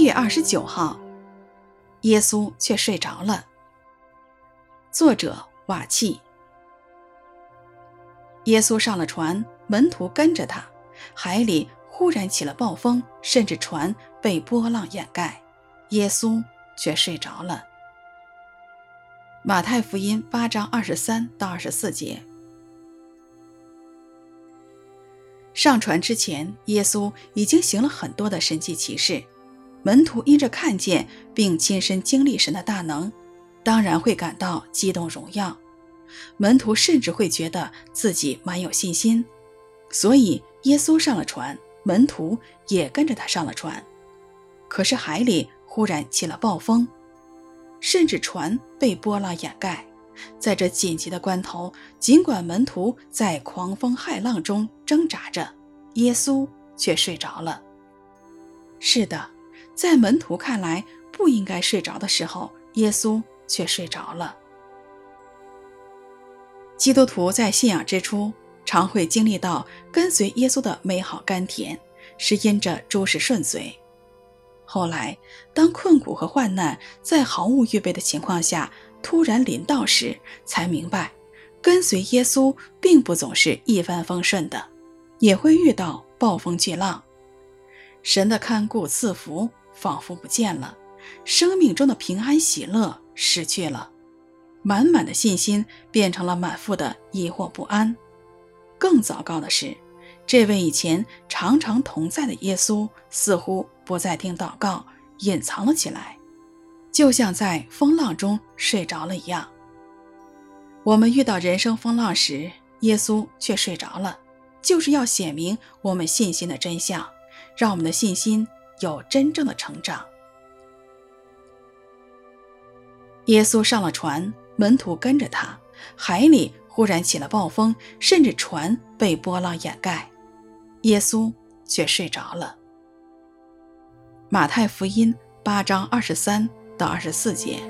一月二十九号，耶稣却睡着了。作者瓦契。耶稣上了船，门徒跟着他，海里忽然起了暴风，甚至船被波浪掩盖，耶稣却睡着了。马太福音八章二十三到二十四节。上船之前，耶稣已经行了很多的神迹奇事，门徒因着看见并亲身经历神的大能，当然会感到激动荣耀。门徒甚至会觉得自己蛮有信心，所以耶稣上了船，门徒也跟着他上了船。可是海里忽然起了暴风。甚至船被波浪掩盖，在这紧急的关头，尽管门徒在狂风骇浪中挣扎着，耶稣却睡着了。是的，在门徒看来不应该睡着的时候，耶稣却睡着了。基督徒在信仰之初，常会经历到跟随耶稣的美好甘甜，是因着诸事顺遂。后来，当困苦和患难在毫无预备的情况下突然临到时，才明白，跟随耶稣并不总是一帆风顺的，也会遇到暴风巨浪。神的看顾赐福仿佛不见了，生命中的平安喜乐失去了，满满的信心变成了满腹的疑惑不安。更糟糕的是，这位以前常常同在的耶稣，似乎不再听祷告，隐藏了起来，就像在风浪中睡着了一样。我们遇到人生风浪时，耶稣却睡着了，就是要显明我们信心的真相，让我们的信心有真正的成长。耶稣上了船，门徒跟着他，海里忽然起了暴风，甚至船被波浪掩盖。耶稣却睡着了。马太福音八章二十三到二十四节。